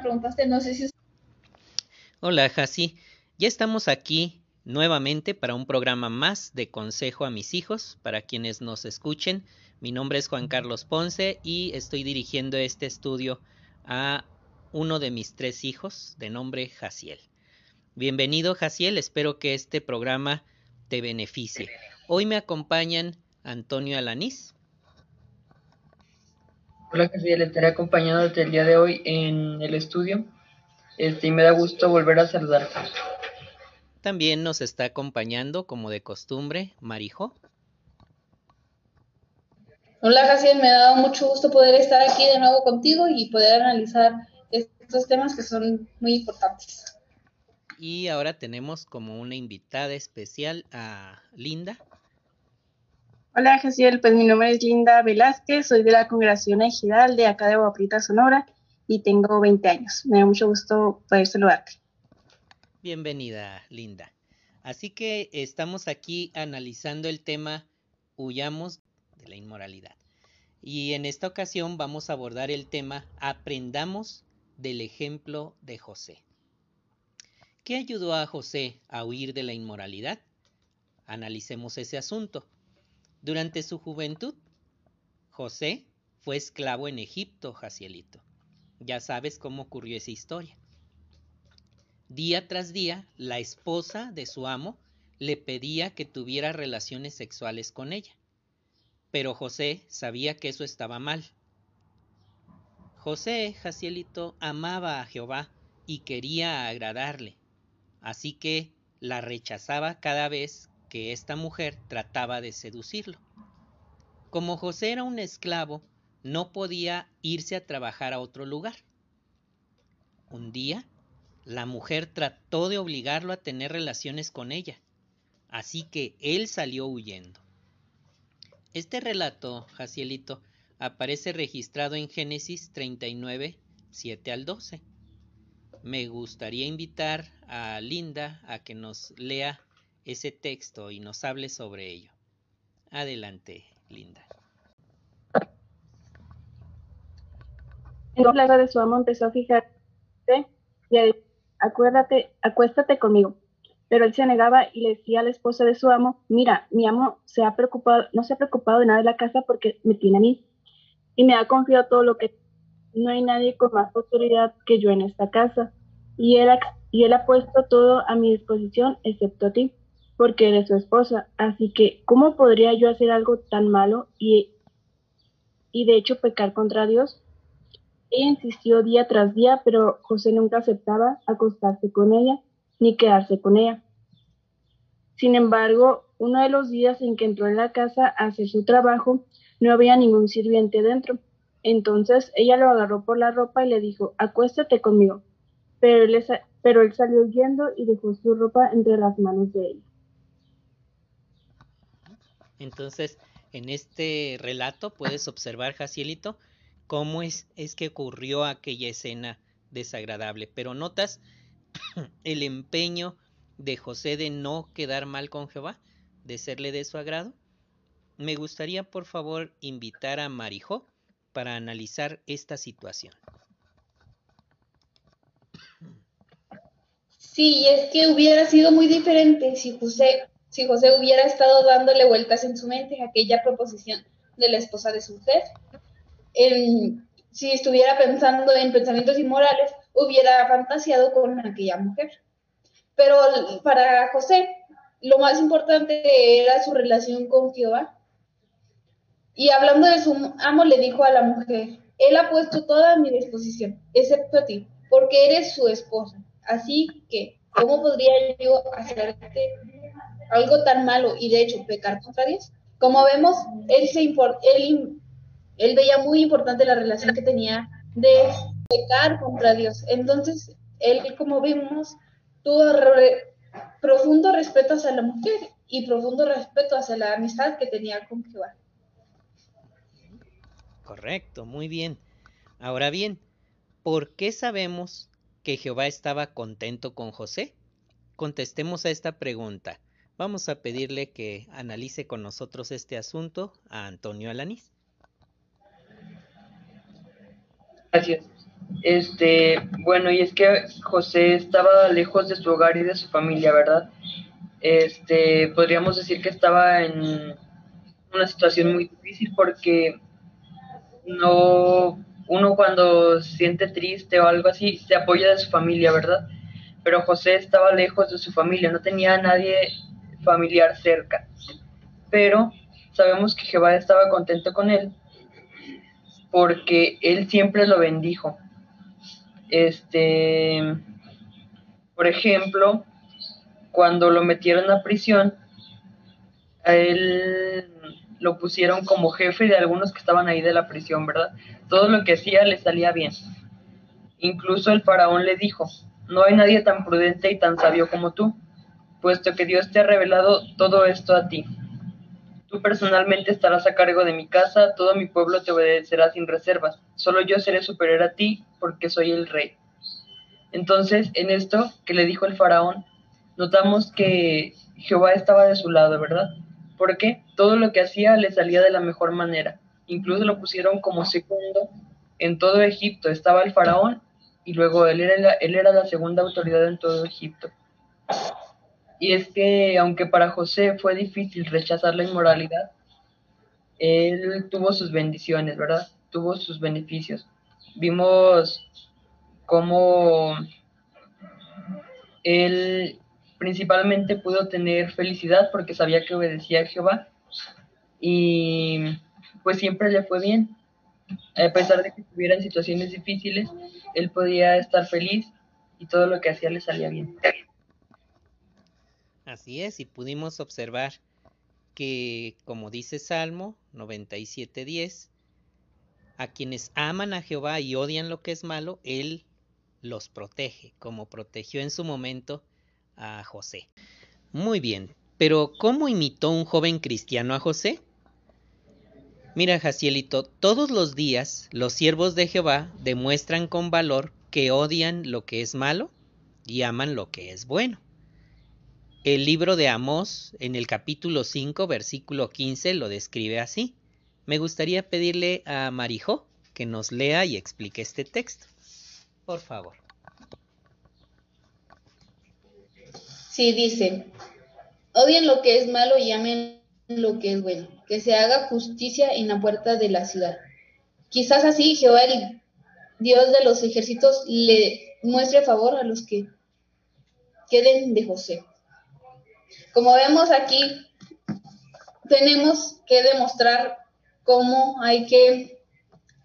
preguntaste, no sé si... Hola, Jasi. Ya estamos aquí nuevamente para un programa más de Consejo a mis hijos. Para quienes nos escuchen, mi nombre es Juan Carlos Ponce y estoy dirigiendo este estudio a uno de mis tres hijos de nombre Jaciel. Bienvenido, Jaciel. Espero que este programa te beneficie. Hoy me acompañan Antonio Alanís. Hola, Jaciel. Estaré acompañándote el día de hoy en el estudio. Este, y me da gusto volver a saludarte. También nos está acompañando, como de costumbre, Marijo. Hola, Jaciel. Me ha dado mucho gusto poder estar aquí de nuevo contigo y poder analizar estos temas que son muy importantes. Y ahora tenemos como una invitada especial a Linda. Hola, Jaciel. Pues mi nombre es Linda Velázquez, soy de la Congregación Ejidal de acá de Guaprita, Sonora, y tengo 20 años. Me da mucho gusto poder saludarte. Bienvenida, Linda. Así que estamos aquí analizando el tema Huyamos de la inmoralidad. Y en esta ocasión vamos a abordar el tema Aprendamos del ejemplo de José. ¿Qué ayudó a José a huir de la inmoralidad? Analicemos ese asunto. Durante su juventud, José fue esclavo en Egipto, Jacielito. Ya sabes cómo ocurrió esa historia. Día tras día, la esposa de su amo le pedía que tuviera relaciones sexuales con ella. Pero José sabía que eso estaba mal. José, Jacielito, amaba a Jehová y quería agradarle, así que la rechazaba cada vez que esta mujer trataba de seducirlo. Como José era un esclavo, no podía irse a trabajar a otro lugar. Un día, la mujer trató de obligarlo a tener relaciones con ella, así que él salió huyendo. Este relato, Jacielito, aparece registrado en Génesis 39, 7 al 12. Me gustaría invitar a Linda a que nos lea ese texto y nos hable sobre ello. Adelante, Linda. En la de su amo empezó a fijarse y a decir, acuérdate, acuéstate conmigo. Pero él se negaba y le decía a la esposa de su amo, mira, mi amo se ha preocupado, no se ha preocupado de nada de la casa porque me tiene a mí y me ha confiado todo lo que no hay nadie con más autoridad que yo en esta casa y él, y él ha puesto todo a mi disposición excepto a ti porque eres su esposa. Así que, ¿cómo podría yo hacer algo tan malo y, y de hecho pecar contra Dios? Ella insistió día tras día, pero José nunca aceptaba acostarse con ella ni quedarse con ella. Sin embargo, uno de los días en que entró en la casa a hacer su trabajo, no había ningún sirviente dentro. Entonces ella lo agarró por la ropa y le dijo, acuéstate conmigo. Pero él, pero él salió huyendo y dejó su ropa entre las manos de ella. Entonces, en este relato puedes observar, Jacielito, cómo es, es que ocurrió aquella escena desagradable. Pero notas el empeño de José de no quedar mal con Jehová, de serle de su agrado. Me gustaría, por favor, invitar a Marijo para analizar esta situación. Sí, es que hubiera sido muy diferente si José si José hubiera estado dándole vueltas en su mente a aquella proposición de la esposa de su mujer. si estuviera pensando en pensamientos inmorales, hubiera fantaseado con aquella mujer. Pero para José, lo más importante era su relación con Jehová. Y hablando de su amo, le dijo a la mujer, Él ha puesto toda mi disposición, excepto a ti, porque eres su esposa. Así que, ¿cómo podría yo hacerte algo tan malo y de hecho pecar contra Dios. Como vemos, él, se él, él veía muy importante la relación que tenía de pecar contra Dios. Entonces, él, como vimos, tuvo profundo respeto hacia la mujer y profundo respeto hacia la amistad que tenía con Jehová. Correcto, muy bien. Ahora bien, ¿por qué sabemos que Jehová estaba contento con José? Contestemos a esta pregunta. Vamos a pedirle que analice con nosotros este asunto a Antonio Alanís. Gracias. Este, bueno, y es que José estaba lejos de su hogar y de su familia, ¿verdad? Este, podríamos decir que estaba en una situación muy difícil porque no uno cuando siente triste o algo así se apoya de su familia, ¿verdad? Pero José estaba lejos de su familia, no tenía nadie familiar cerca. Pero sabemos que Jehová estaba contento con él porque él siempre lo bendijo. Este, por ejemplo, cuando lo metieron a prisión, a él lo pusieron como jefe de algunos que estaban ahí de la prisión, ¿verdad? Todo lo que hacía le salía bien. Incluso el faraón le dijo, no hay nadie tan prudente y tan sabio como tú, puesto que Dios te ha revelado todo esto a ti. Tú personalmente estarás a cargo de mi casa, todo mi pueblo te obedecerá sin reservas. Solo yo seré superior a ti porque soy el rey. Entonces, en esto que le dijo el faraón, notamos que Jehová estaba de su lado, ¿verdad? Porque todo lo que hacía le salía de la mejor manera. Incluso lo pusieron como segundo en todo Egipto. Estaba el faraón y luego él era, él era la segunda autoridad en todo Egipto. Y es que aunque para José fue difícil rechazar la inmoralidad, él tuvo sus bendiciones, ¿verdad? Tuvo sus beneficios. Vimos cómo él principalmente pudo tener felicidad porque sabía que obedecía a Jehová y pues siempre le fue bien. A pesar de que estuviera en situaciones difíciles, él podía estar feliz y todo lo que hacía le salía bien. Así es, y pudimos observar que, como dice Salmo 97.10, a quienes aman a Jehová y odian lo que es malo, Él los protege, como protegió en su momento a José. Muy bien, pero ¿cómo imitó un joven cristiano a José? Mira, Jacielito, todos los días los siervos de Jehová demuestran con valor que odian lo que es malo y aman lo que es bueno. El libro de Amós, en el capítulo 5, versículo 15, lo describe así. Me gustaría pedirle a Marijó que nos lea y explique este texto. Por favor. Sí, dice, odien lo que es malo y amen lo que es bueno, que se haga justicia en la puerta de la ciudad. Quizás así Jehová, el Dios de los ejércitos, le muestre favor a los que queden de José. Como vemos aquí, tenemos que demostrar cómo hay que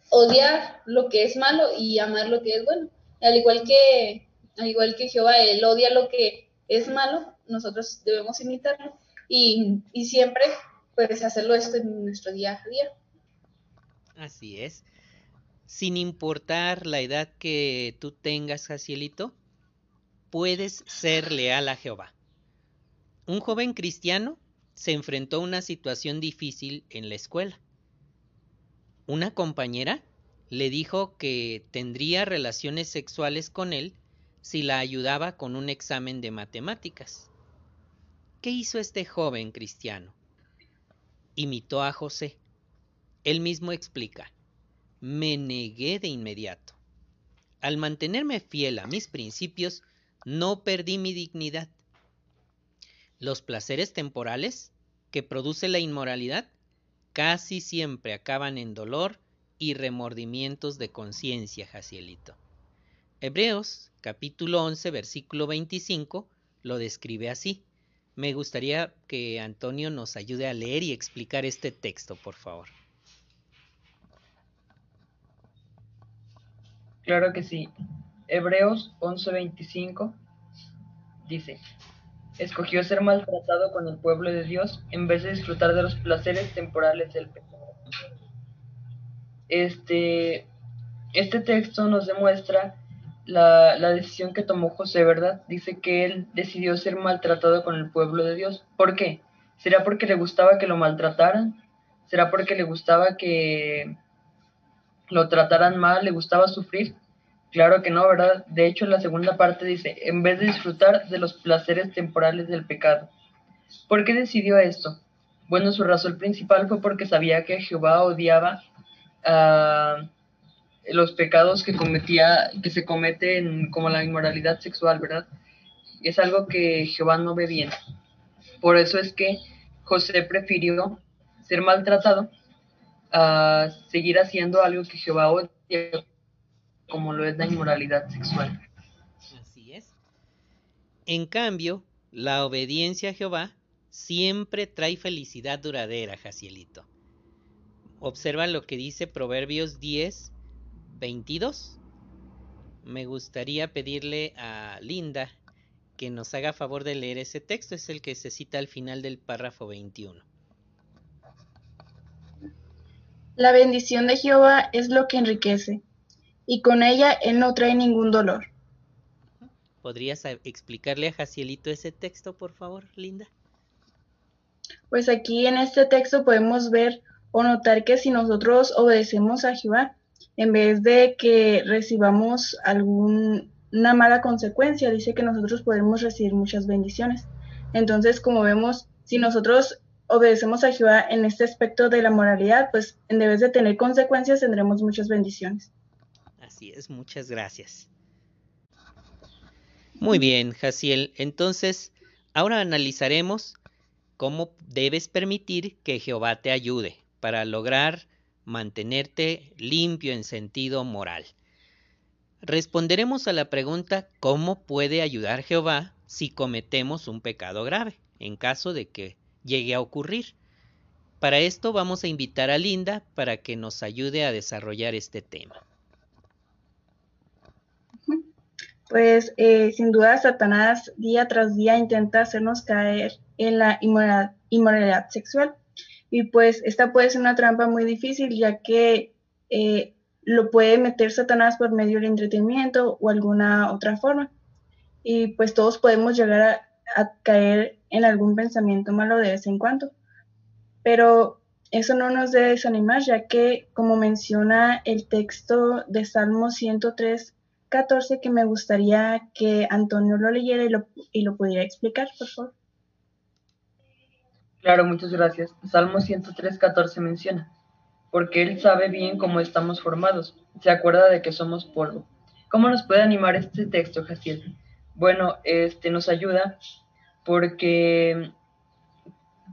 odiar lo que es malo y amar lo que es bueno. Al igual que, al igual que Jehová, él odia lo que es malo, nosotros debemos imitarlo y, y siempre pues hacerlo esto en nuestro día a día. Así es. Sin importar la edad que tú tengas, Jacielito, puedes ser leal a Jehová. Un joven cristiano se enfrentó a una situación difícil en la escuela. Una compañera le dijo que tendría relaciones sexuales con él si la ayudaba con un examen de matemáticas. ¿Qué hizo este joven cristiano? Imitó a José. Él mismo explica, me negué de inmediato. Al mantenerme fiel a mis principios, no perdí mi dignidad los placeres temporales que produce la inmoralidad casi siempre acaban en dolor y remordimientos de conciencia, Jacielito. Hebreos capítulo 11 versículo 25 lo describe así. Me gustaría que Antonio nos ayude a leer y explicar este texto, por favor. Claro que sí. Hebreos 11:25 dice, escogió ser maltratado con el pueblo de Dios en vez de disfrutar de los placeres temporales del pecado. Este, este texto nos demuestra la, la, decisión que tomó José, ¿verdad? Dice que él decidió ser maltratado con el pueblo de Dios. ¿Por qué? ¿Será porque le gustaba que lo maltrataran? ¿Será porque le gustaba que lo trataran mal? ¿Le gustaba sufrir? Claro que no, ¿verdad? De hecho, la segunda parte dice, en vez de disfrutar de los placeres temporales del pecado. ¿Por qué decidió esto? Bueno, su razón principal fue porque sabía que Jehová odiaba a los pecados que cometía, que se cometen como la inmoralidad sexual, ¿verdad? Es algo que Jehová no ve bien. Por eso es que José prefirió ser maltratado a seguir haciendo algo que Jehová odia, como lo es la inmoralidad sexual. Así es. En cambio, la obediencia a Jehová siempre trae felicidad duradera, Jacielito. Observa lo que dice Proverbios 10, 22. Me gustaría pedirle a Linda que nos haga favor de leer ese texto. Es el que se cita al final del párrafo 21. La bendición de Jehová es lo que enriquece, y con ella él no trae ningún dolor. ¿Podrías explicarle a Jacielito ese texto, por favor, Linda? Pues aquí en este texto podemos ver o notar que si nosotros obedecemos a Jehová, en vez de que recibamos alguna mala consecuencia, dice que nosotros podemos recibir muchas bendiciones. Entonces, como vemos, si nosotros obedecemos a Jehová en este aspecto de la moralidad, pues en vez de tener consecuencias tendremos muchas bendiciones. Así es, muchas gracias. Muy bien, Jaciel. Entonces, ahora analizaremos cómo debes permitir que Jehová te ayude para lograr mantenerte limpio en sentido moral. Responderemos a la pregunta ¿cómo puede ayudar Jehová si cometemos un pecado grave? En caso de que llegue a ocurrir. Para esto vamos a invitar a Linda para que nos ayude a desarrollar este tema. Pues eh, sin duda Satanás día tras día intenta hacernos caer en la inmoralidad, sexual y pues esta puede ser una trampa muy difícil ya que eh, lo puede meter Satanás por medio del entretenimiento o alguna otra forma y pues todos podemos llegar a, a caer en algún pensamiento malo de vez en cuando. Pero eso no nos debe desanimar, ya que, como menciona el texto de Salmo 103, 14, que me gustaría que Antonio lo leyera y lo, y lo pudiera explicar, por favor. Claro, muchas gracias. Salmo 103, 14 menciona, porque Él sabe bien cómo estamos formados, se acuerda de que somos polvo. ¿Cómo nos puede animar este texto, Jaciel? Bueno, este nos ayuda porque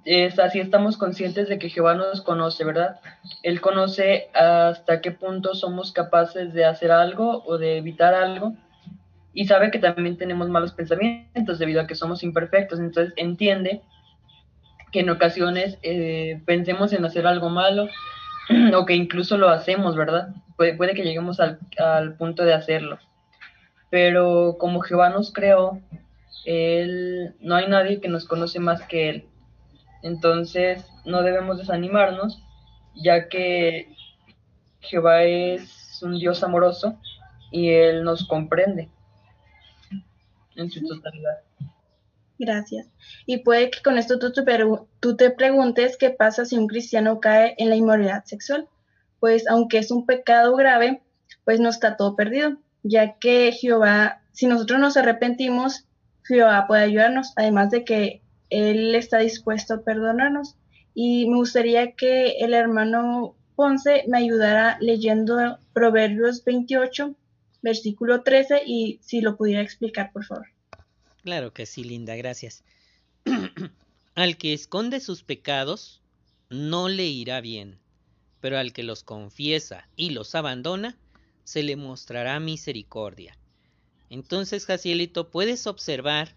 es así estamos conscientes de que Jehová nos conoce, ¿verdad? Él conoce hasta qué punto somos capaces de hacer algo o de evitar algo y sabe que también tenemos malos pensamientos debido a que somos imperfectos, entonces entiende que en ocasiones eh, pensemos en hacer algo malo o que incluso lo hacemos, ¿verdad? Puede, que lleguemos al, al punto de hacerlo. Pero como Jehová nos creó, él, no hay nadie que nos conoce más que Él. Entonces, no debemos desanimarnos, ya que Jehová es un Dios amoroso y Él nos comprende en su totalidad. Gracias. Y puede que con esto tú te, preguntes qué pasa si un cristiano cae en la inmoralidad sexual. Pues aunque es un pecado grave, pues no está todo perdido, ya que Jehová, si nosotros nos arrepentimos, Jehová puede ayudarnos, además de que Él está dispuesto a perdonarnos. Y me gustaría que el hermano Ponce me ayudara leyendo Proverbios 28, versículo 13, y si lo pudiera explicar, por favor. Claro que sí, Linda, gracias. al que esconde sus pecados, no le irá bien, pero al que los confiesa y los abandona, se le mostrará misericordia. Entonces, Jacielito, puedes observar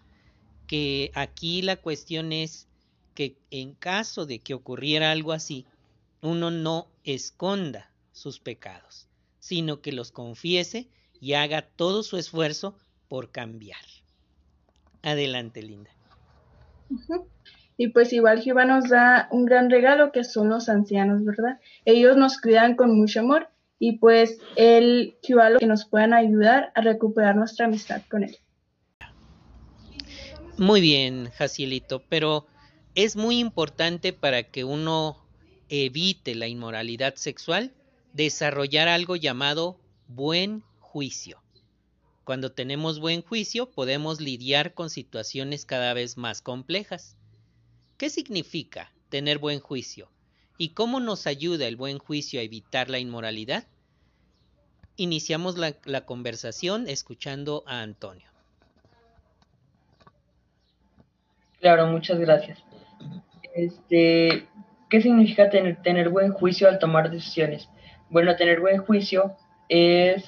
que aquí la cuestión es que en caso de que ocurriera algo así, uno no esconda sus pecados, sino que los confiese y haga todo su esfuerzo por cambiar. Adelante, Linda. Y pues igual Jehová nos da un gran regalo que son los ancianos, ¿verdad? Ellos nos cuidan con mucho amor y pues él lo que nos puedan ayudar a recuperar nuestra amistad con él. Muy bien, Jacielito, pero es muy importante para que uno evite la inmoralidad sexual desarrollar algo llamado buen juicio. Cuando tenemos buen juicio podemos lidiar con situaciones cada vez más complejas. ¿Qué significa tener buen juicio? ¿Y cómo nos ayuda el buen juicio a evitar la inmoralidad? iniciamos la, la conversación escuchando a Antonio. Claro, muchas gracias. Este, ¿qué significa tener, tener buen juicio al tomar decisiones? Bueno, tener buen juicio es,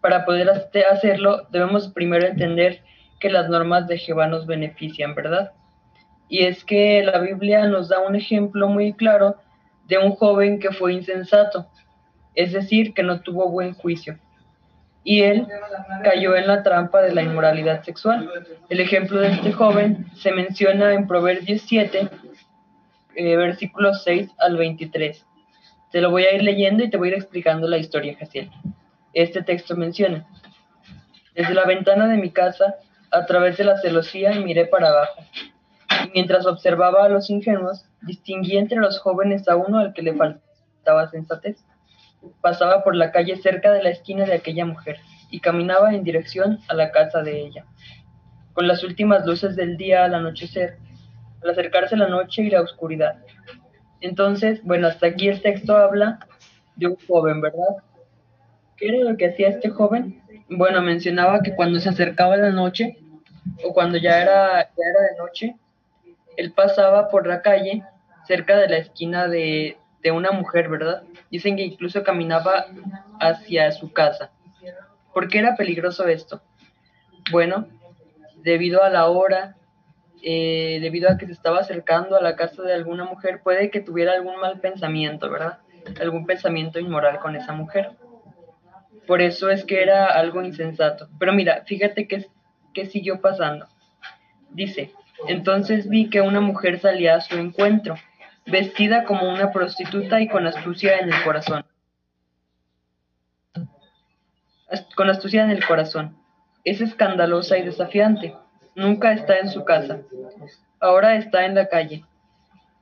para poder hacerlo, debemos primero entender que las normas de Jehová nos benefician, ¿verdad? Y es que la Biblia nos da un ejemplo muy claro de un joven que fue insensato, es decir, que no tuvo buen juicio. Y él cayó en la trampa de la inmoralidad sexual. El ejemplo de este joven se menciona en Proverbios 7, eh, versículos 6 al 23. Te lo voy a ir leyendo y te voy a ir explicando la historia, Jaciel. Este texto menciona, desde la ventana de mi casa, a través de la celosía, miré para abajo. Y mientras observaba a los ingenuos, distinguí entre los jóvenes a uno al que le faltaba sensatez. Pasaba por la calle cerca de la esquina de aquella mujer y caminaba en dirección a la casa de ella. Con las últimas luces del día al anochecer, al acercarse la noche y la oscuridad. Entonces, bueno, hasta aquí el texto habla de un joven, ¿verdad? ¿Qué era lo que hacía este joven? Bueno, mencionaba que cuando se acercaba la noche, o cuando ya era, ya era de noche, él pasaba por la calle cerca de la esquina de, de una mujer, ¿verdad? Dicen que incluso caminaba hacia su casa. ¿Por qué era peligroso esto? Bueno, debido a la hora, eh, debido a que se estaba acercando a la casa de alguna mujer, puede que tuviera algún mal pensamiento, ¿verdad? Algún pensamiento inmoral con esa mujer. Por eso es que era algo insensato. Pero mira, fíjate que, que siguió pasando. Dice, entonces vi que una mujer salía a su encuentro, vestida como una prostituta y con astucia en el corazón. Con astucia en el corazón. Es escandalosa y desafiante Nunca está en su casa. Ahora está en la calle.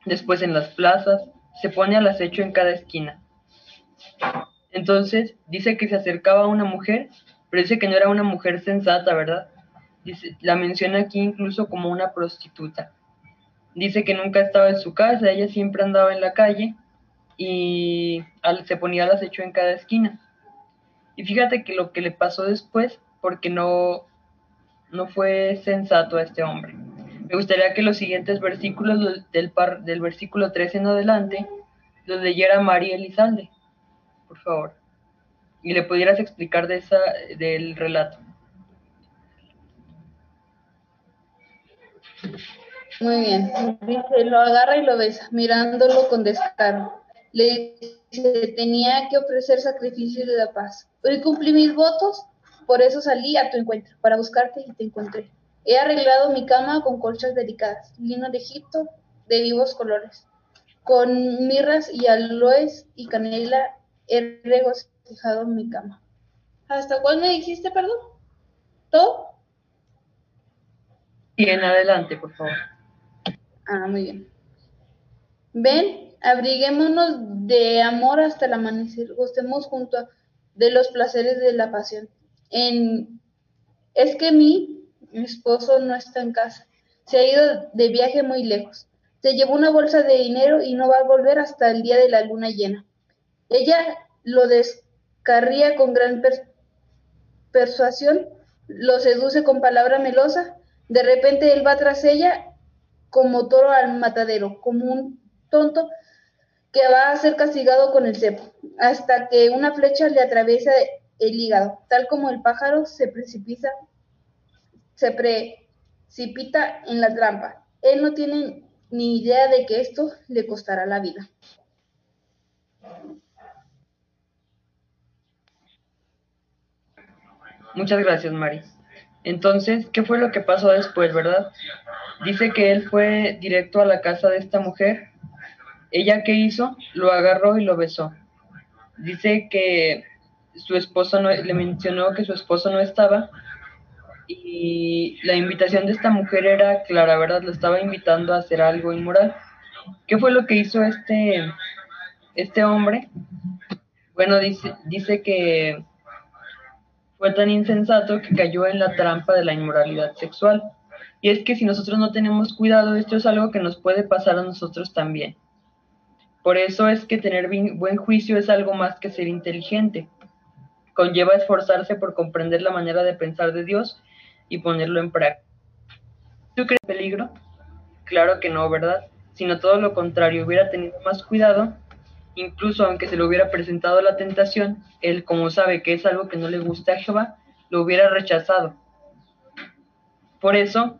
Después en las plazas. Se pone al acecho en cada esquina. Entonces dice que se acercaba a una mujer, pero dice que no era una mujer sensata, ¿verdad? Dice, la menciona aquí incluso como una prostituta. Dice que nunca estaba en su casa, ella siempre andaba en la calle y se ponía al acecho en cada esquina. Y fíjate que lo que le pasó después, porque no, no fue sensato a este hombre. Me gustaría que los siguientes versículos del, par, del versículo 13 en adelante los leyera María Elizalde, por favor, y le pudieras explicar de esa, del relato. Muy bien. Dice, lo agarra y lo besa, mirándolo con descaro. Le dice, tenía que ofrecer sacrificio de la paz. Hoy cumplí mis votos por eso salí a tu encuentro, para buscarte y te encontré. He arreglado mi cama con colchas delicadas, lino de Egipto de vivos colores. Con mirras y aloes y canela he regocijado mi cama. ¿Hasta cuál me dijiste, perdón? ¿Todo? Y en adelante, por favor. Ah, muy bien. Ven, abriguémonos de amor hasta el amanecer, gustemos junto de los placeres de la pasión en, es que mi, mi esposo no está en casa, se ha ido de viaje muy lejos, se llevó una bolsa de dinero y no va a volver hasta el día de la luna llena. Ella lo descarría con gran persuasión, lo seduce con palabra melosa, de repente él va tras ella como toro al matadero, como un tonto que va a ser castigado con el cepo, hasta que una flecha le atraviesa el hígado, tal como el pájaro se precipita, se precipita en la trampa. Él no tiene ni idea de que esto le costará la vida. Muchas gracias, Mari. Entonces, ¿qué fue lo que pasó después, verdad? Dice que él fue directo a la casa de esta mujer. ¿Ella qué hizo? Lo agarró y lo besó. Dice que su esposo no, le mencionó que su esposo no estaba y la invitación de esta mujer era clara, ¿verdad? Lo estaba invitando a hacer algo inmoral. ¿Qué fue lo que hizo este, este hombre? Bueno, dice, dice que fue tan insensato que cayó en la trampa de la inmoralidad sexual. Y es que si nosotros no tenemos cuidado, esto es algo que nos puede pasar a nosotros también. Por eso es que tener buen juicio es algo más que ser inteligente conlleva esforzarse por comprender la manera de pensar de Dios y ponerlo en práctica. ¿Tú crees peligro? Claro que no, ¿verdad? Sino todo lo contrario, hubiera tenido más cuidado, incluso aunque se le hubiera presentado la tentación, él, como sabe que es algo que no le gusta a Jehová, lo hubiera rechazado. Por eso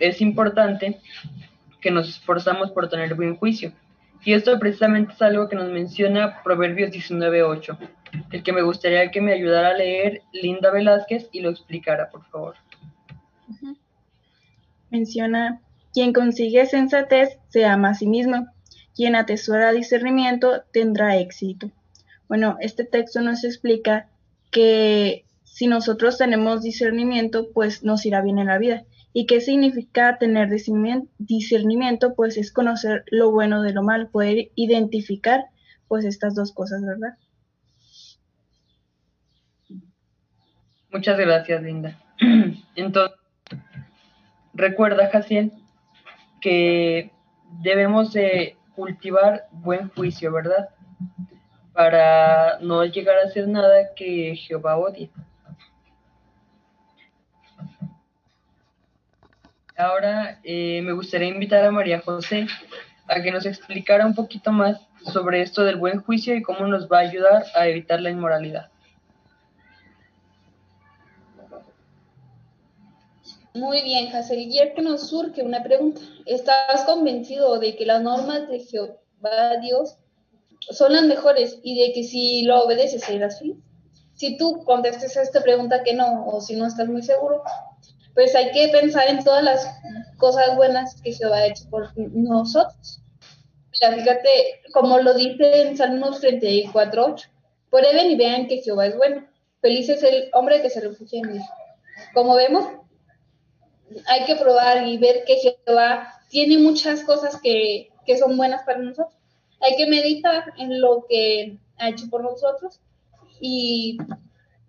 es importante que nos esforzamos por tener buen juicio. Y esto precisamente es algo que nos menciona Proverbios 19.8, el que me gustaría que me ayudara a leer Linda Velázquez y lo explicara, por favor. Menciona, quien consigue sensatez se ama a sí mismo, quien atesora discernimiento tendrá éxito. Bueno, este texto nos explica que si nosotros tenemos discernimiento, pues nos irá bien en la vida. ¿Y qué significa tener discernimiento? Pues es conocer lo bueno de lo malo, poder identificar pues estas dos cosas, ¿verdad? Muchas gracias, Linda. Entonces, recuerda, Jaciel, que debemos de cultivar buen juicio, ¿verdad? Para no llegar a hacer nada que Jehová odie. Ahora eh, me gustaría invitar a María José a que nos explicara un poquito más sobre esto del buen juicio y cómo nos va a ayudar a evitar la inmoralidad. Muy bien, Y que nos surge una pregunta. ¿Estás convencido de que las normas de Jehová Dios son las mejores y de que si lo obedeces serás feliz? Si tú contestes a esta pregunta que no, o si no estás muy seguro, pues hay que pensar en todas las cosas buenas que Jehová ha hecho por nosotros. Mira, fíjate, como lo dice en Salmos 34.8, prueben y vean que Jehová es bueno. Feliz es el hombre que se refugia en él. Como vemos, hay que probar y ver que Jehová tiene muchas cosas que, que son buenas para nosotros. Hay que meditar en lo que ha hecho por nosotros y,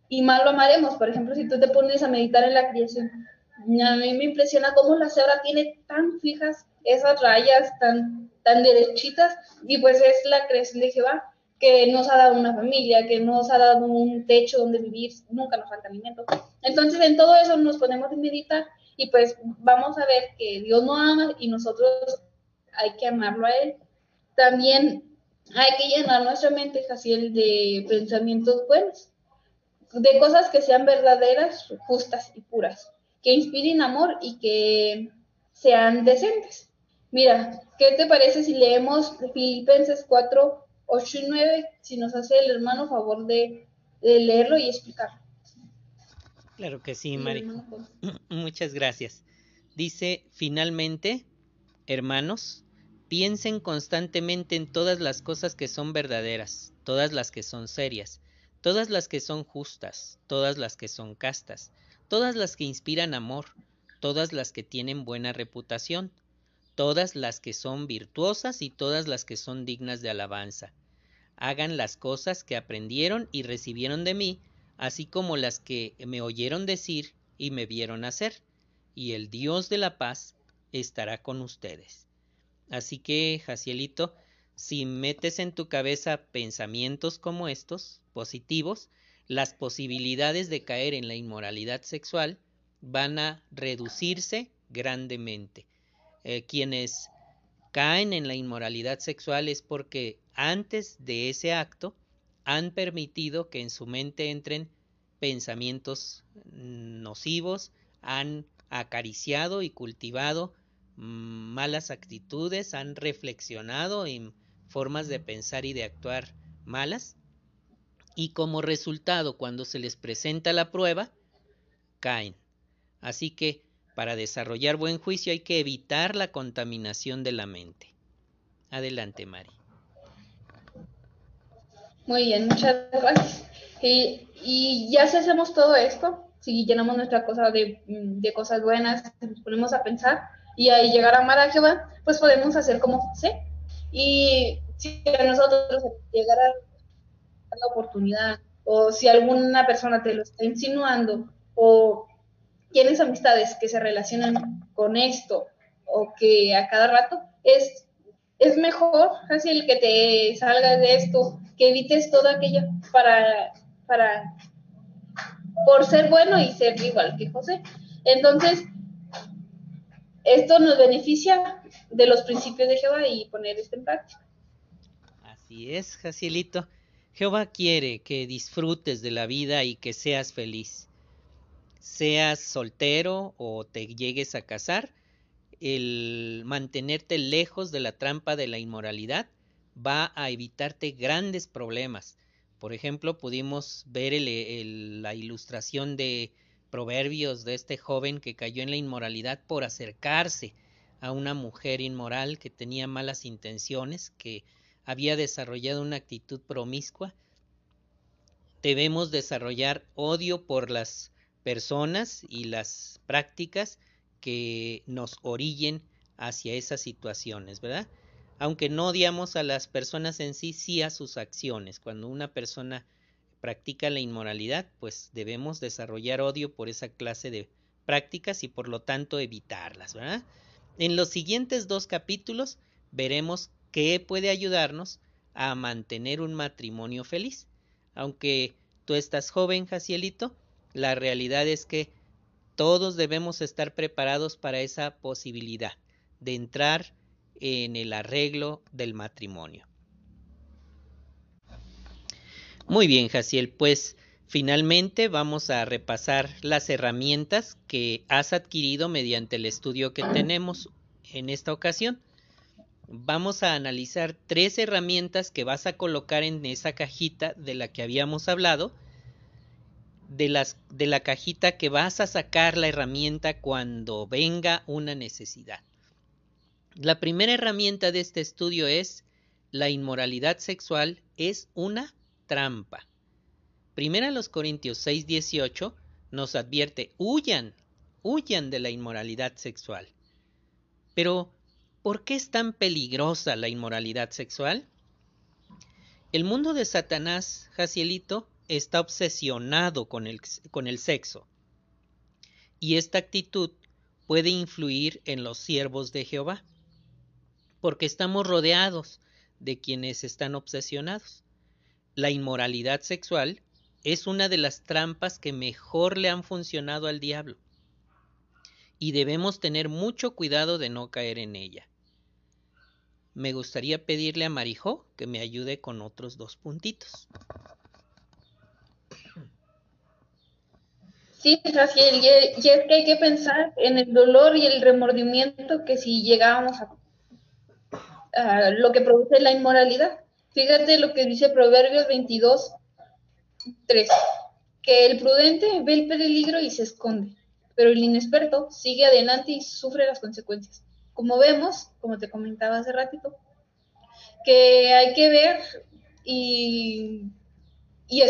y más lo amaremos. Por ejemplo, si tú te pones a meditar en la creación, a mí me impresiona cómo la cebra tiene tan fijas esas rayas, tan, tan derechitas, y pues es la creación de Jehová que nos ha dado una familia, que nos ha dado un techo donde vivir, nunca nos falta alimento. Entonces, en todo eso nos ponemos a meditar y pues vamos a ver que Dios nos ama y nosotros hay que amarlo a Él. También hay que llenar nuestra mente, Jaciel, de pensamientos buenos, de cosas que sean verdaderas, justas y puras que inspiren amor y que sean decentes. Mira, ¿qué te parece si leemos Filipenses 4, 8 y 9? Si nos hace el hermano favor de, leerlo y explicarlo. Claro que sí, Mari. Muchas gracias. Dice, finalmente, hermanos, piensen constantemente en todas las cosas que son verdaderas, todas las que son serias, todas las que son justas, todas las que son castas todas las que inspiran amor, todas las que tienen buena reputación, todas las que son virtuosas y todas las que son dignas de alabanza. Hagan las cosas que aprendieron y recibieron de mí, así como las que me oyeron decir y me vieron hacer, y el Dios de la paz estará con ustedes. Así que, Jacielito, si metes en tu cabeza pensamientos como estos, positivos, las posibilidades de caer en la inmoralidad sexual van a reducirse grandemente. Eh, quienes caen en la inmoralidad sexual es porque antes de ese acto han permitido que en su mente entren pensamientos nocivos, han acariciado y cultivado malas actitudes, han reflexionado en formas de pensar y de actuar malas y como resultado cuando se les presenta la prueba, caen. Así que para desarrollar buen juicio hay que evitar la contaminación de la mente. Adelante, Mari. Muy bien, muchas gracias. Y, ya si hacemos todo esto, si llenamos nuestra cosa de, de, cosas buenas, nos ponemos a pensar y ahí llegar a amar a Jehová, pues podemos hacer como José. Y si a nosotros llegar a la oportunidad, o si alguna persona te lo está insinuando, o tienes amistades que se relacionan con esto, o que a cada rato, es, es mejor el que te salgas de esto, que evites todo aquello para para por ser bueno y ser igual que José. Entonces, esto nos beneficia de los principios de Jehová y poner esto en práctica. Así es, Jacielito. Jehová quiere que disfrutes de la vida y que seas feliz. Seas soltero o te llegues a casar, el mantenerte lejos de la trampa de la inmoralidad va a evitarte grandes problemas. Por ejemplo, pudimos ver la ilustración de proverbios de este joven que cayó en la inmoralidad por acercarse a una mujer inmoral que tenía malas intenciones, que había desarrollado una actitud promiscua. Debemos desarrollar odio por las personas y las prácticas que nos orillen hacia esas situaciones, ¿verdad? Aunque no odiamos a las personas en sí, sí a sus acciones. Cuando una persona practica la inmoralidad, pues debemos desarrollar odio por esa clase de prácticas y por lo tanto evitarlas, ¿verdad? En los siguientes dos capítulos veremos qué puede ayudarnos a mantener un matrimonio feliz. Aunque tú estás joven, Jacielito, la realidad es que todos debemos estar preparados para esa posibilidad de entrar en el arreglo del matrimonio. Muy bien, Jaciel, pues finalmente vamos a repasar las herramientas que has adquirido mediante el estudio que tenemos en esta ocasión. Vamos a analizar tres herramientas que vas a colocar en esa cajita de la que habíamos hablado, de, la cajita que vas a sacar la herramienta cuando venga una necesidad. La primera herramienta de este estudio es la inmoralidad sexual es una trampa. Primera los Corintios 6:18 nos advierte, huyan, huyan de la inmoralidad sexual. Pero, ¿por qué es tan peligrosa la inmoralidad sexual? El mundo de Satanás, Jacielito, está obsesionado con el, con el sexo. Y esta actitud puede influir en los siervos de Jehová, porque estamos rodeados de quienes están obsesionados la inmoralidad sexual es una de las trampas que mejor le han funcionado al diablo. Y debemos tener mucho cuidado de no caer en ella. Me gustaría pedirle a Marijó que me ayude con otros dos puntitos. Sí, Rafael, y es que hay que pensar en el dolor y el remordimiento que si llegábamos a, lo que produce la inmoralidad. Fíjate lo que dice Proverbios 22, 3, que el prudente ve el peligro y se esconde, pero el inexperto sigue adelante y sufre las consecuencias. Como vemos, como te comentaba hace ratito, que hay que ver y, y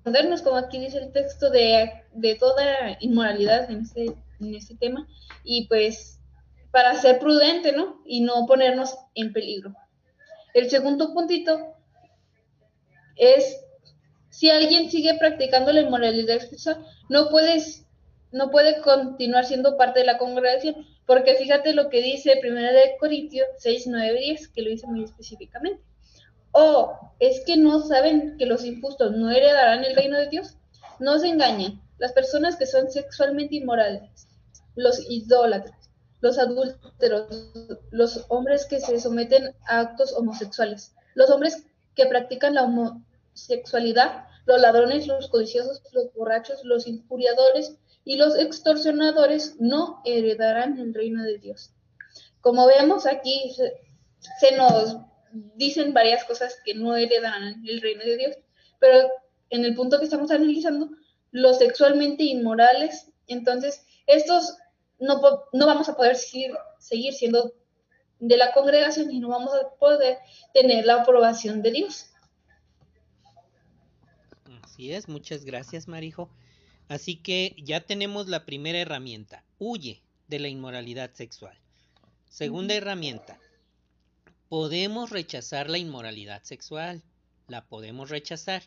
escondernos, como aquí dice el texto, de, de toda inmoralidad en este, en este tema, y pues para ser prudente, ¿no? Y no ponernos en peligro. El segundo puntito es, si alguien sigue practicando la inmoralidad sexual, no puedes no puede continuar siendo parte de la congregación, porque fíjate lo que dice 1 de Corintios 6, 9, 10, que lo dice muy específicamente. O es que no saben que los injustos no heredarán el reino de Dios. No se engañen. Las personas que son sexualmente inmorales, los idólatras, los adúlteros, los hombres que se someten a actos homosexuales, los hombres que practican la homosexualidad, los ladrones, los codiciosos, los borrachos, los injuriadores y los extorsionadores no heredarán el reino de Dios. Como vemos aquí, se, nos dicen varias cosas que no heredarán el reino de Dios, pero en el punto que estamos analizando, los sexualmente inmorales, entonces estos no, no vamos a poder seguir, seguir siendo de la congregación y no vamos a poder tener la aprobación de Dios. Así es, muchas gracias Marijo. Así que ya tenemos la primera herramienta, huye de la inmoralidad sexual. Segunda herramienta, podemos rechazar la inmoralidad sexual, la podemos rechazar.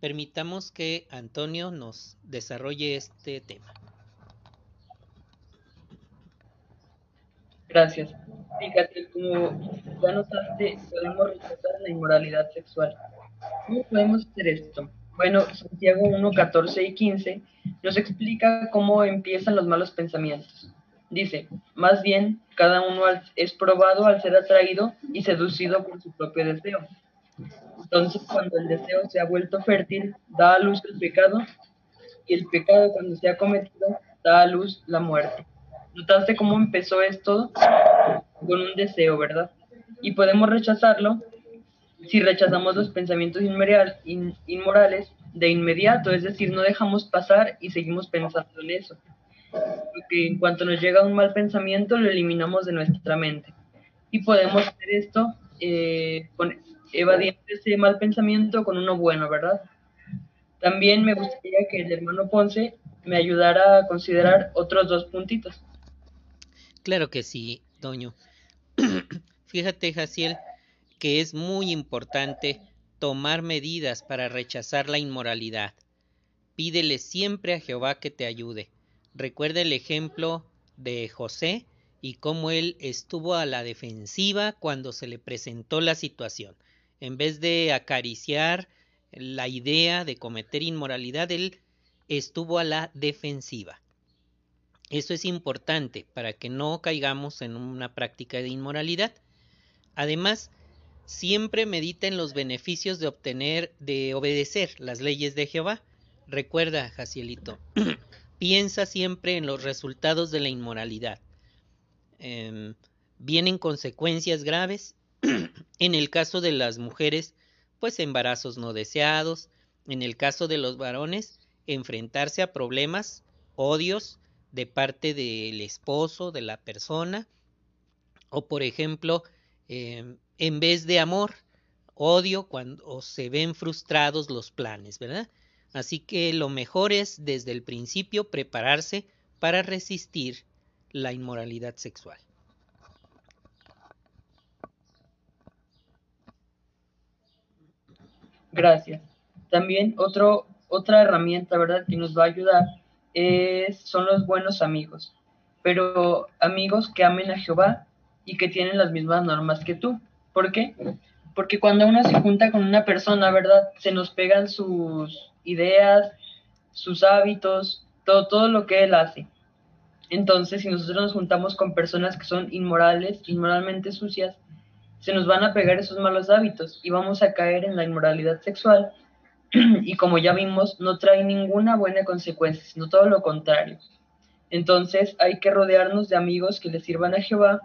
Permitamos que Antonio nos desarrolle este tema. Gracias. Fíjate, como ya notaste, podemos rechazar la inmoralidad sexual. ¿Cómo podemos hacer esto? Bueno, Santiago 1, 14 y 15 nos explica cómo empiezan los malos pensamientos. Dice, más bien, cada uno es probado al ser atraído y seducido por su propio deseo. Entonces, cuando el deseo se ha vuelto fértil, da a luz el pecado, y el pecado, cuando se ha cometido, da a luz la muerte. ¿Notaste cómo empezó esto? Con un deseo, ¿verdad? Y podemos rechazarlo si rechazamos los pensamientos inmorales de inmediato, es decir, no dejamos pasar y seguimos pensando en eso. Porque en cuanto nos llega un mal pensamiento, lo eliminamos de nuestra mente. Y podemos hacer esto eh, evadiendo ese mal pensamiento con uno bueno, ¿verdad? También me gustaría que el hermano Ponce me ayudara a considerar otros dos puntitos. Claro que sí, Doño. Fíjate, Jaciel, que es muy importante tomar medidas para rechazar la inmoralidad. Pídele siempre a Jehová que te ayude. Recuerda el ejemplo de José y cómo él estuvo a la defensiva cuando se le presentó la situación. En vez de acariciar la idea de cometer inmoralidad, él estuvo a la defensiva. Eso es importante para que no caigamos en una práctica de inmoralidad. Además, siempre medita en los beneficios de obtener, de obedecer las leyes de Jehová. Recuerda, Jacielito, piensa siempre en los resultados de la inmoralidad. Em, vienen consecuencias graves. en el caso de las mujeres, pues embarazos no deseados. En el caso de los varones, enfrentarse a problemas, odios de parte del esposo, de la persona. O por ejemplo, em, en vez de amor, odio cuando se ven frustrados los planes, ¿verdad? Así que lo mejor es desde el principio prepararse para resistir la inmoralidad sexual. Gracias. También otro, otra herramienta, ¿verdad?, que nos va a ayudar es, son los buenos amigos, pero amigos que amen a Jehová y que tienen las mismas normas que tú. ¿Por qué? Porque cuando uno se junta con una persona, ¿verdad? Se nos pegan sus ideas, sus hábitos, todo, todo lo que él hace. Entonces, si nosotros nos juntamos con personas que son inmorales, inmoralmente sucias, se nos van a pegar esos malos hábitos y vamos a caer en la inmoralidad sexual. y como ya vimos, no trae ninguna buena consecuencia, sino todo lo contrario. Entonces, hay que rodearnos de amigos que le sirvan a Jehová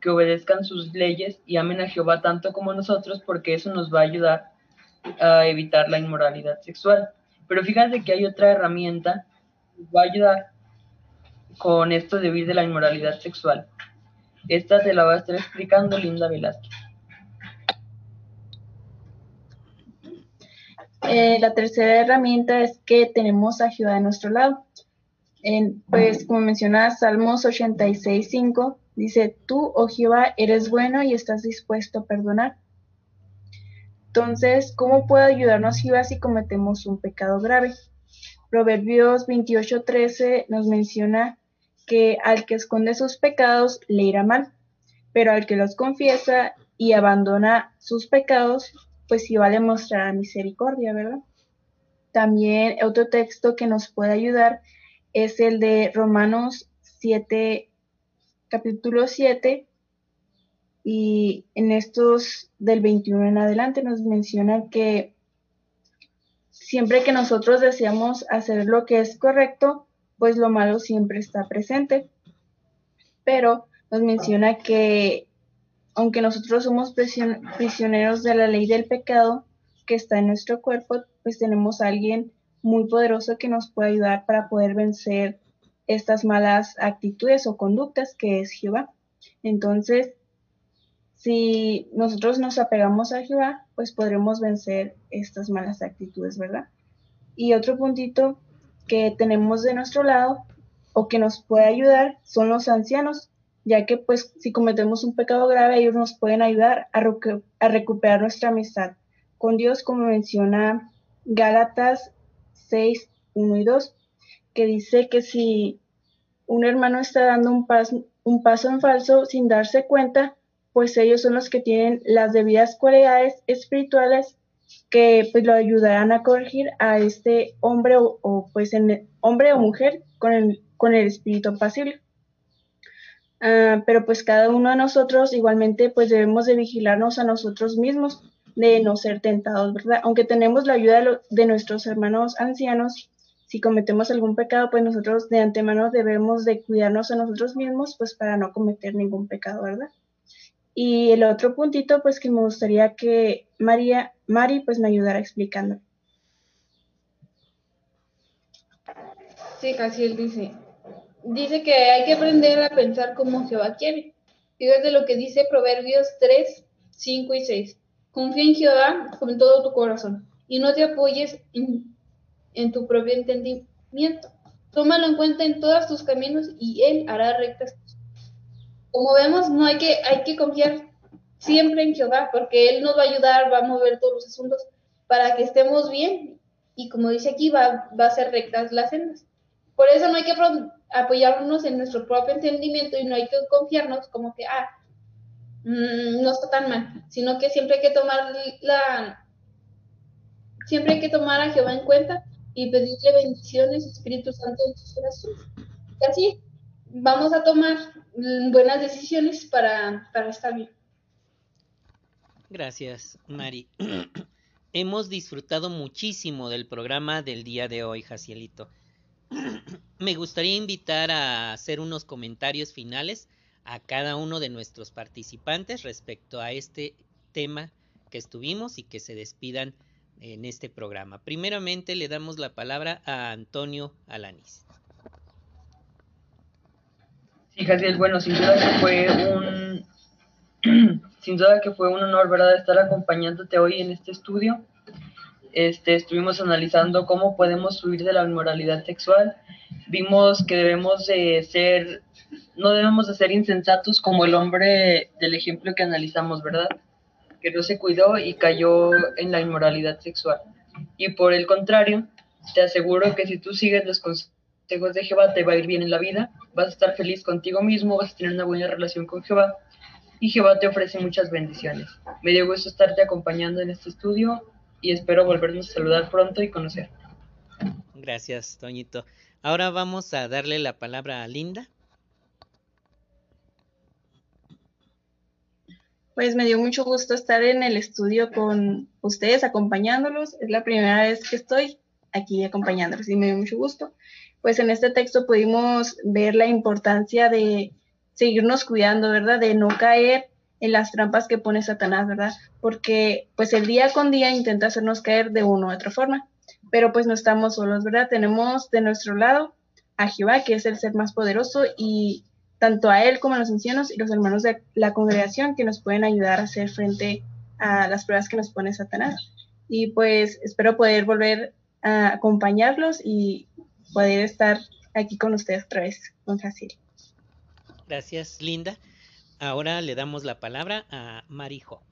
que obedezcan sus leyes y amen a Jehová tanto como nosotros, porque eso nos va a ayudar a evitar la inmoralidad sexual. Pero fíjate que hay otra herramienta que va a ayudar con esto de huir de la inmoralidad sexual. Esta te la va a estar explicando Linda Velázquez. Eh, la tercera herramienta es que tenemos a Jehová a nuestro lado. En, pues como menciona Salmos 86.5, Dice, tú, oh Jehová, eres bueno y estás dispuesto a perdonar. Entonces, ¿cómo puede ayudarnos Jehová si cometemos un pecado grave? Proverbios 28:13 nos menciona que al que esconde sus pecados le irá mal, pero al que los confiesa y abandona sus pecados, pues sí va a demostrar misericordia, ¿verdad? También otro texto que nos puede ayudar es el de Romanos 7, capítulo 7 y en estos del 21 en adelante nos menciona que siempre que nosotros deseamos hacer lo que es correcto, pues lo malo siempre está presente. Pero nos menciona que aunque nosotros somos prisioneros de la ley del pecado que está en nuestro cuerpo, pues tenemos a alguien muy poderoso que nos puede ayudar para poder vencer estas malas actitudes o conductas que es Jehová. Entonces, si nosotros nos apegamos a Jehová, pues podremos vencer estas malas actitudes, ¿verdad? Y otro puntito que tenemos de nuestro lado o que nos puede ayudar son los ancianos, ya que pues si cometemos un pecado grave, ellos nos pueden ayudar a, recuperar nuestra amistad con Dios, como menciona Gálatas 6, 1 y 2 que dice que si un hermano está dando un, un paso en falso sin darse cuenta, pues ellos son los que tienen las debidas cualidades espirituales que pues lo ayudarán a corregir a este hombre o, pues en, hombre o mujer con el, con el espíritu pasible. Ah, pero pues cada uno de nosotros igualmente pues debemos de vigilarnos a nosotros mismos de no ser tentados, ¿verdad? Aunque tenemos la ayuda de, de nuestros hermanos ancianos, si cometemos algún pecado, pues nosotros de antemano debemos de cuidarnos a nosotros mismos, pues para no cometer ningún pecado, ¿verdad? Y el otro puntito, pues que me gustaría que María, Mari, pues me ayudara explicando. Sí, casi él dice, dice que hay que aprender a pensar como Jehová quiere. Fíjate lo que dice Proverbios 3, 5 y 6. Confía en Jehová con todo tu corazón y no te apoyes en, tu propio entendimiento. Tómalo en cuenta en todos tus caminos y Él hará rectas. Como vemos, no hay que, hay que confiar siempre en Jehová, porque Él nos va a ayudar, va a mover todos los asuntos para que estemos bien. Y como dice aquí, va, va a ser rectas las sendas. Por eso no hay que apoyarnos en nuestro propio entendimiento y no hay que confiarnos como que, ah, mm, no está tan mal, sino que siempre hay que tomar la, siempre hay que tomar a Jehová en cuenta y pedirle bendiciones, Espíritu Santo en sus corazones. Y así vamos a tomar buenas decisiones para, para estar bien. Gracias, Mari. Hemos disfrutado muchísimo del programa del día de hoy, Jacielito. Me gustaría invitar a hacer unos comentarios finales a cada uno de nuestros participantes respecto a este tema que estuvimos y que se despidan en este programa. Primeramente le damos la palabra a Antonio Alanis. Sí, Jaciel, bueno, sin duda que fue un sin duda que fue un honor, ¿verdad?, estar acompañándote hoy en este estudio. Este, estuvimos analizando cómo podemos huir de la inmoralidad sexual. Vimos que debemos de ser, no debemos de ser insensatos como el hombre del ejemplo que analizamos, ¿verdad? Que no se cuidó y cayó en la inmoralidad sexual. Y por el contrario, te aseguro que si tú sigues los consejos de Jehová, te va a ir bien en la vida, vas a estar feliz contigo mismo, vas a tener una buena relación con Jehová y Jehová te ofrece muchas bendiciones. Me dio gusto estarte acompañando en este estudio y espero volvernos a saludar pronto y conocer. Gracias, Toñito. Ahora vamos a darle la palabra a Linda. Pues me dio mucho gusto estar en el estudio con ustedes, acompañándolos. Es la primera vez que estoy aquí acompañándolos y me dio mucho gusto. Pues en este texto pudimos ver la importancia de seguirnos cuidando, ¿verdad? De no caer en las trampas que pone Satanás, ¿verdad? Porque pues el día con día intenta hacernos caer de una u otra forma, pero pues no estamos solos, ¿verdad? Tenemos de nuestro lado a Jehová, que es el ser más poderoso, y tanto a él como a los ancianos y los hermanos de la congregación que nos pueden ayudar a hacer frente a las pruebas que nos pone Satanás. Y pues espero poder volver a acompañarlos y poder estar aquí con ustedes otra vez, con fácil. Gracias, Linda. Ahora le damos la palabra a Marijo.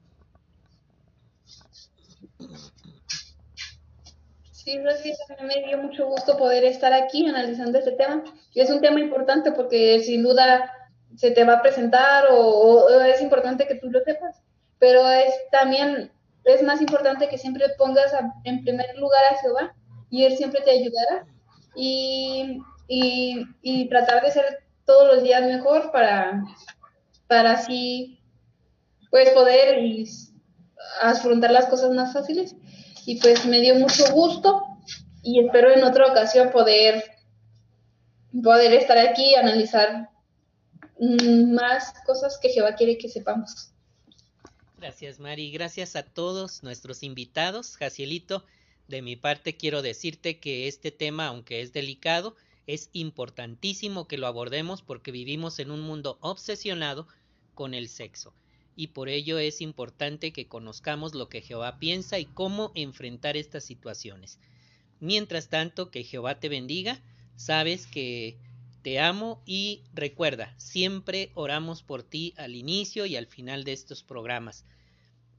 Sí, Rosy, me dio mucho gusto poder estar aquí analizando este tema. Y es un tema importante porque sin duda se te va a presentar o, es importante que tú lo sepas. Pero es también es más importante que siempre pongas en primer lugar a Jehová y Él siempre te ayudará. Y, y, y tratar de ser todos los días mejor para, para así pues poder afrontar las cosas más fáciles. Y pues me dio mucho gusto y espero en otra ocasión poder, poder estar aquí y analizar más cosas que Jehová quiere que sepamos. Gracias, Mari. Gracias a todos nuestros invitados. Jacielito, de mi parte quiero decirte que este tema, aunque es delicado, es importantísimo que lo abordemos porque vivimos en un mundo obsesionado con el sexo y por ello es importante que conozcamos lo que Jehová piensa y cómo enfrentar estas situaciones. Mientras tanto, que Jehová te bendiga, sabes que te amo y recuerda, siempre oramos por ti al inicio y al final de estos programas.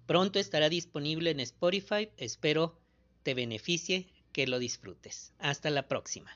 Pronto estará disponible en Spotify, espero te beneficie, que lo disfrutes. Hasta la próxima.